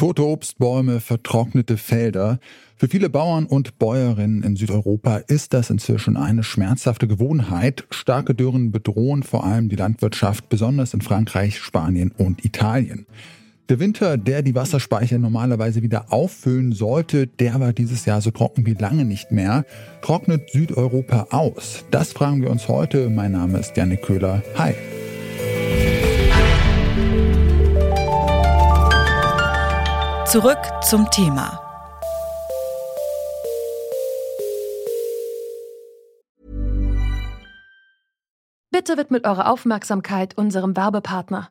Tote Obstbäume, vertrocknete Felder. Für viele Bauern und Bäuerinnen in Südeuropa ist das inzwischen eine schmerzhafte Gewohnheit. Starke Dürren bedrohen vor allem die Landwirtschaft, besonders in Frankreich, Spanien und Italien. Der Winter, der die Wasserspeicher normalerweise wieder auffüllen sollte, der war dieses Jahr so trocken wie lange nicht mehr. Trocknet Südeuropa aus? Das fragen wir uns heute. Mein Name ist Janik Köhler. Hi. Zurück zum Thema. Bitte widmet eure Aufmerksamkeit unserem Werbepartner.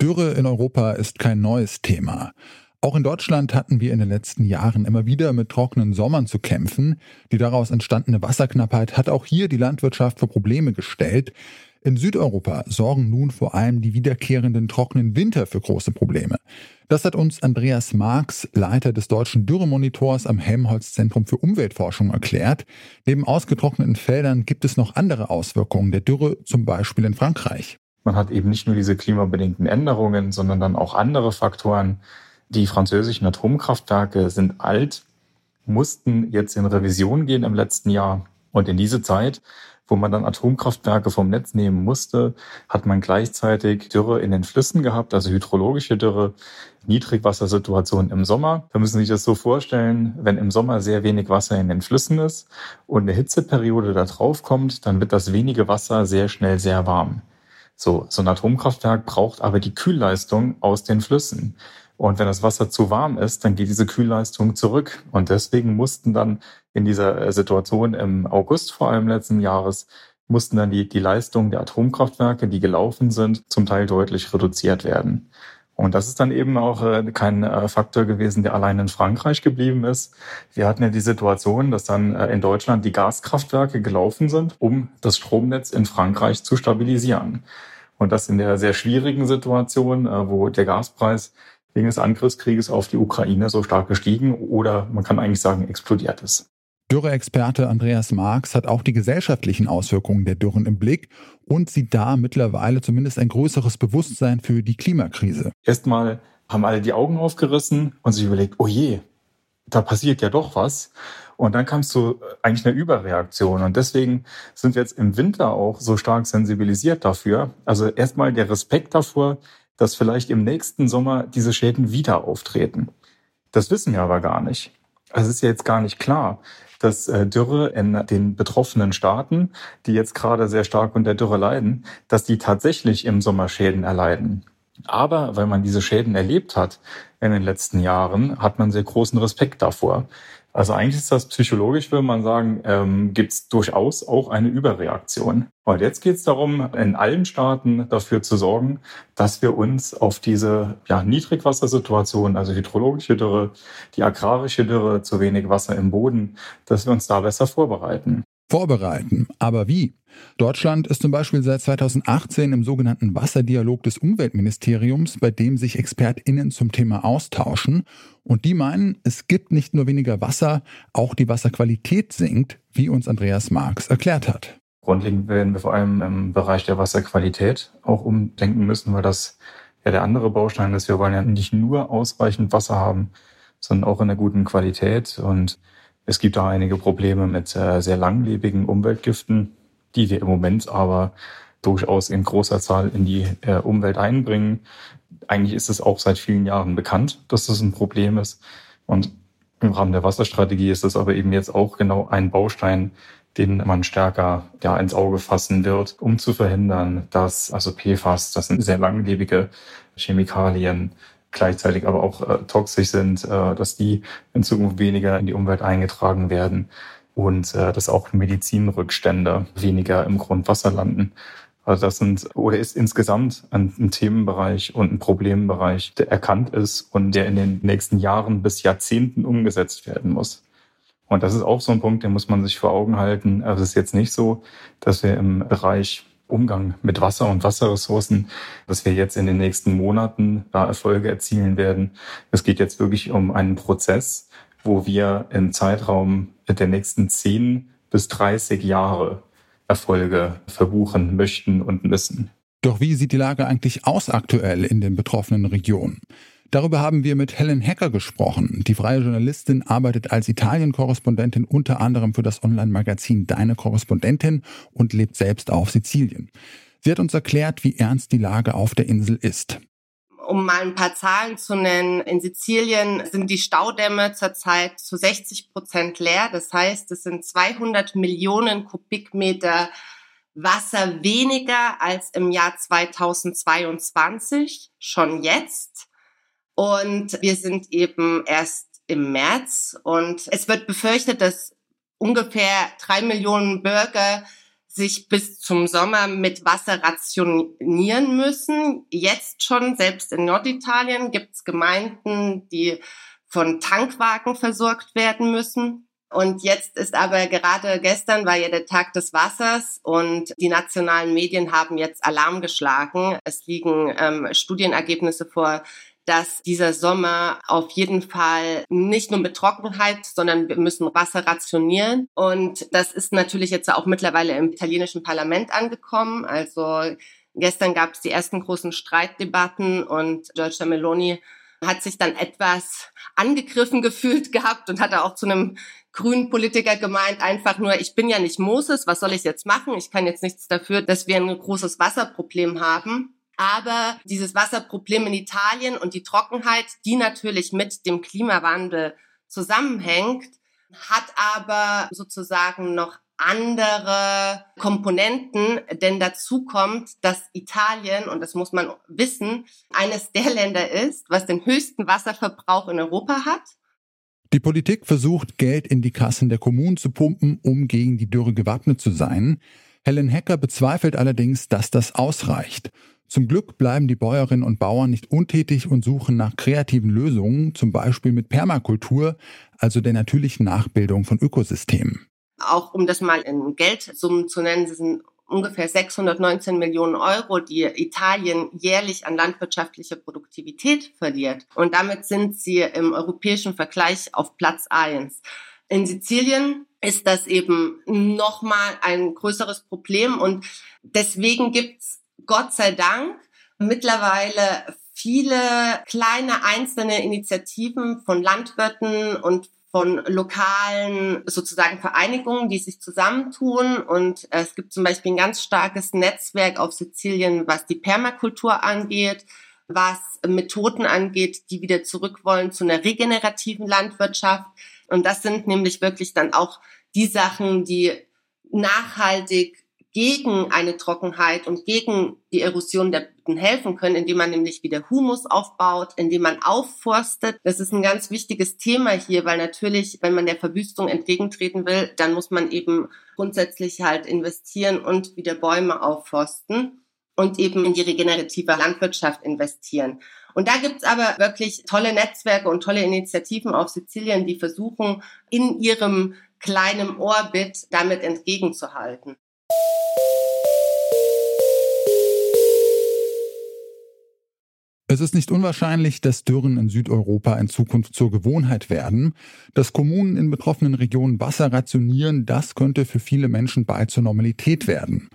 Dürre in Europa ist kein neues Thema. Auch in Deutschland hatten wir in den letzten Jahren immer wieder mit trockenen Sommern zu kämpfen. Die daraus entstandene Wasserknappheit hat auch hier die Landwirtschaft vor Probleme gestellt. In Südeuropa sorgen nun vor allem die wiederkehrenden trockenen Winter für große Probleme. Das hat uns Andreas Marx, Leiter des deutschen Dürremonitors am Helmholtz-Zentrum für Umweltforschung, erklärt. Neben ausgetrockneten Feldern gibt es noch andere Auswirkungen der Dürre, zum Beispiel in Frankreich. Man hat eben nicht nur diese klimabedingten Änderungen, sondern dann auch andere Faktoren. Die französischen Atomkraftwerke sind alt, mussten jetzt in Revision gehen im letzten Jahr. Und in diese Zeit, wo man dann Atomkraftwerke vom Netz nehmen musste, hat man gleichzeitig Dürre in den Flüssen gehabt, also hydrologische Dürre, Niedrigwassersituation im Sommer. Da müssen Sie sich das so vorstellen, wenn im Sommer sehr wenig Wasser in den Flüssen ist und eine Hitzeperiode da drauf kommt, dann wird das wenige Wasser sehr schnell sehr warm. So, so ein Atomkraftwerk braucht aber die Kühlleistung aus den Flüssen. Und wenn das Wasser zu warm ist, dann geht diese Kühlleistung zurück. Und deswegen mussten dann in dieser äh, Situation im August vor allem letzten Jahres, mussten dann die, die Leistungen der Atomkraftwerke, die gelaufen sind, zum Teil deutlich reduziert werden. Und das ist dann eben auch äh, kein äh, Faktor gewesen, der allein in Frankreich geblieben ist. Wir hatten ja die Situation, dass dann in Deutschland die Gaskraftwerke gelaufen sind, um das Stromnetz in Frankreich zu stabilisieren. Und das in der sehr schwierigen Situation, äh, wo der Gaspreis wegen des Angriffskrieges auf die Ukraine so stark gestiegen oder man kann eigentlich sagen explodiert ist. Dürre-Experte Andreas Marx hat auch die gesellschaftlichen Auswirkungen der Dürren im Blick und sieht da mittlerweile zumindest ein größeres Bewusstsein für die Klimakrise. Erstmal haben alle die Augen aufgerissen und sich überlegt, oh je, da passiert ja doch was. Und dann kam es zu eigentlich einer Überreaktion. Und deswegen sind wir jetzt im Winter auch so stark sensibilisiert dafür. Also erstmal der Respekt davor, dass vielleicht im nächsten Sommer diese Schäden wieder auftreten. Das wissen wir aber gar nicht. Also es ist ja jetzt gar nicht klar, dass äh, Dürre in den betroffenen Staaten, die jetzt gerade sehr stark unter Dürre leiden, dass die tatsächlich im Sommer Schäden erleiden. Aber weil man diese Schäden erlebt hat in den letzten Jahren, hat man sehr großen Respekt davor. Also eigentlich ist das psychologisch, würde man sagen, ähm, gibt es durchaus auch eine Überreaktion. Und jetzt geht es darum, in allen Staaten dafür zu sorgen, dass wir uns auf diese ja, Niedrigwassersituation, also hydrologische Dürre, die agrarische Dürre, zu wenig Wasser im Boden, dass wir uns da besser vorbereiten vorbereiten. Aber wie? Deutschland ist zum Beispiel seit 2018 im sogenannten Wasserdialog des Umweltministeriums, bei dem sich ExpertInnen zum Thema austauschen. Und die meinen, es gibt nicht nur weniger Wasser, auch die Wasserqualität sinkt, wie uns Andreas Marx erklärt hat. Grundlegend werden wir vor allem im Bereich der Wasserqualität auch umdenken müssen, weil das ja der andere Baustein ist. Wir wollen ja nicht nur ausreichend Wasser haben, sondern auch in einer guten Qualität. Und es gibt da einige Probleme mit äh, sehr langlebigen Umweltgiften, die wir im Moment aber durchaus in großer Zahl in die äh, Umwelt einbringen. Eigentlich ist es auch seit vielen Jahren bekannt, dass das ein Problem ist. Und im Rahmen der Wasserstrategie ist es aber eben jetzt auch genau ein Baustein, den man stärker ja, ins Auge fassen wird, um zu verhindern, dass also PFAS, das sind sehr langlebige Chemikalien, gleichzeitig aber auch äh, toxisch sind, äh, dass die in Zukunft weniger in die Umwelt eingetragen werden und äh, dass auch Medizinrückstände weniger im Grundwasser landen. Also das sind oder ist insgesamt ein, ein, Themenbereich und ein Problembereich, der erkannt ist und der in den nächsten Jahren bis Jahrzehnten umgesetzt werden muss. Und das ist auch so ein Punkt, den muss man sich vor Augen halten. Also es ist jetzt nicht so, dass wir im Bereich Umgang mit Wasser und Wasserressourcen, dass wir jetzt in den nächsten Monaten da Erfolge erzielen werden. Es geht jetzt wirklich um einen Prozess, wo wir im Zeitraum der nächsten 10 bis 30 Jahre Erfolge verbuchen möchten und müssen. Doch wie sieht die Lage eigentlich aus aktuell in den betroffenen Regionen? Darüber haben wir mit Helen Hacker gesprochen. Die freie Journalistin arbeitet als Italien-Korrespondentin unter anderem für das Online-Magazin Deine Korrespondentin und lebt selbst auf Sizilien. Sie hat uns erklärt, wie ernst die Lage auf der Insel ist. Um mal ein paar Zahlen zu nennen, in Sizilien sind die Staudämme zurzeit zu 60 Prozent leer. Das heißt, es sind 200 Millionen Kubikmeter Wasser weniger als im Jahr 2022, schon jetzt. Und wir sind eben erst im März und es wird befürchtet, dass ungefähr drei Millionen Bürger sich bis zum Sommer mit Wasser rationieren müssen. Jetzt schon, selbst in Norditalien, gibt es Gemeinden, die von Tankwagen versorgt werden müssen. Und jetzt ist aber gerade gestern war ja der Tag des Wassers und die nationalen Medien haben jetzt Alarm geschlagen. Es liegen ähm, Studienergebnisse vor, dass dieser Sommer auf jeden Fall nicht nur mit Trockenheit, sondern wir müssen Wasser rationieren. Und das ist natürlich jetzt auch mittlerweile im italienischen Parlament angekommen. Also gestern gab es die ersten großen Streitdebatten und Giorgia Meloni hat sich dann etwas angegriffen gefühlt gehabt und hat auch zu einem grünen Politiker gemeint, einfach nur, ich bin ja nicht Moses, was soll ich jetzt machen? Ich kann jetzt nichts dafür, dass wir ein großes Wasserproblem haben. Aber dieses Wasserproblem in Italien und die Trockenheit, die natürlich mit dem Klimawandel zusammenhängt, hat aber sozusagen noch andere Komponenten, denn dazu kommt, dass Italien, und das muss man wissen, eines der Länder ist, was den höchsten Wasserverbrauch in Europa hat. Die Politik versucht, Geld in die Kassen der Kommunen zu pumpen, um gegen die Dürre gewappnet zu sein. Helen Hecker bezweifelt allerdings, dass das ausreicht. Zum Glück bleiben die Bäuerinnen und Bauern nicht untätig und suchen nach kreativen Lösungen, zum Beispiel mit Permakultur, also der natürlichen Nachbildung von Ökosystemen. Auch um das mal in Geldsummen zu nennen, sind ungefähr 619 Millionen Euro, die Italien jährlich an landwirtschaftlicher Produktivität verliert. Und damit sind sie im europäischen Vergleich auf Platz eins. In Sizilien ist das eben nochmal ein größeres Problem und deswegen gibt's Gott sei Dank mittlerweile viele kleine einzelne Initiativen von Landwirten und von lokalen sozusagen Vereinigungen, die sich zusammentun. Und es gibt zum Beispiel ein ganz starkes Netzwerk auf Sizilien, was die Permakultur angeht, was Methoden angeht, die wieder zurück wollen zu einer regenerativen Landwirtschaft. Und das sind nämlich wirklich dann auch die Sachen, die nachhaltig gegen eine Trockenheit und gegen die Erosion der Böden helfen können, indem man nämlich wieder Humus aufbaut, indem man aufforstet. Das ist ein ganz wichtiges Thema hier, weil natürlich, wenn man der Verwüstung entgegentreten will, dann muss man eben grundsätzlich halt investieren und wieder Bäume aufforsten und eben in die regenerative Landwirtschaft investieren. Und da gibt's aber wirklich tolle Netzwerke und tolle Initiativen auf Sizilien, die versuchen, in ihrem kleinen Orbit damit entgegenzuhalten. Es ist nicht unwahrscheinlich, dass Dürren in Südeuropa in Zukunft zur Gewohnheit werden. Dass Kommunen in betroffenen Regionen Wasser rationieren, das könnte für viele Menschen bald zur Normalität werden.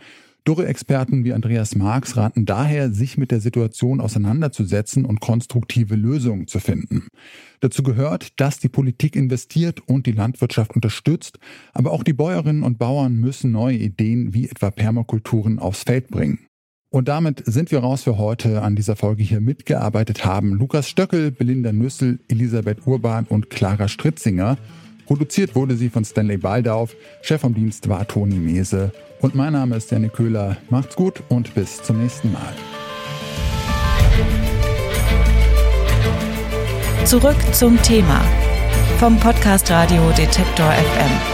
Dürre-Experten wie Andreas Marx raten daher, sich mit der Situation auseinanderzusetzen und konstruktive Lösungen zu finden. Dazu gehört, dass die Politik investiert und die Landwirtschaft unterstützt, aber auch die Bäuerinnen und Bauern müssen neue Ideen wie etwa Permakulturen aufs Feld bringen. Und damit sind wir raus für heute. An dieser Folge hier mitgearbeitet haben Lukas Stöckel, Belinda Nüssel, Elisabeth Urban und Clara Stritzinger. Produziert wurde sie von Stanley Baldauf. Chef vom Dienst war Toni Mese. Und mein Name ist Janne Köhler. Macht's gut und bis zum nächsten Mal. Zurück zum Thema vom Podcast Radio Detektor FM.